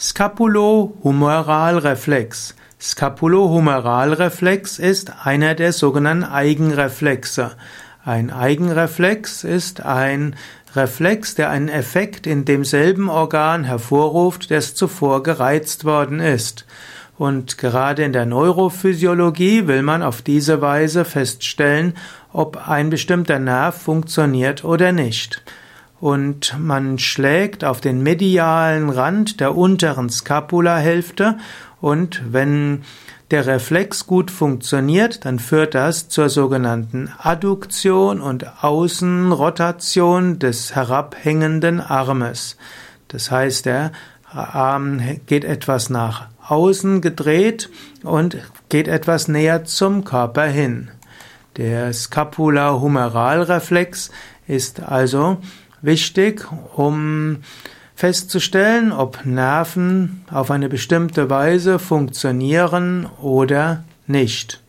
Scapulohumeralreflex. Scapulohumeralreflex ist einer der sogenannten Eigenreflexe. Ein Eigenreflex ist ein Reflex, der einen Effekt in demselben Organ hervorruft, das zuvor gereizt worden ist. Und gerade in der Neurophysiologie will man auf diese Weise feststellen, ob ein bestimmter Nerv funktioniert oder nicht und man schlägt auf den medialen Rand der unteren Scapulahälfte und wenn der Reflex gut funktioniert, dann führt das zur sogenannten Adduktion und Außenrotation des herabhängenden Armes. Das heißt, der Arm geht etwas nach außen gedreht und geht etwas näher zum Körper hin. Der Scapula-Humeralreflex ist also wichtig, um festzustellen, ob Nerven auf eine bestimmte Weise funktionieren oder nicht.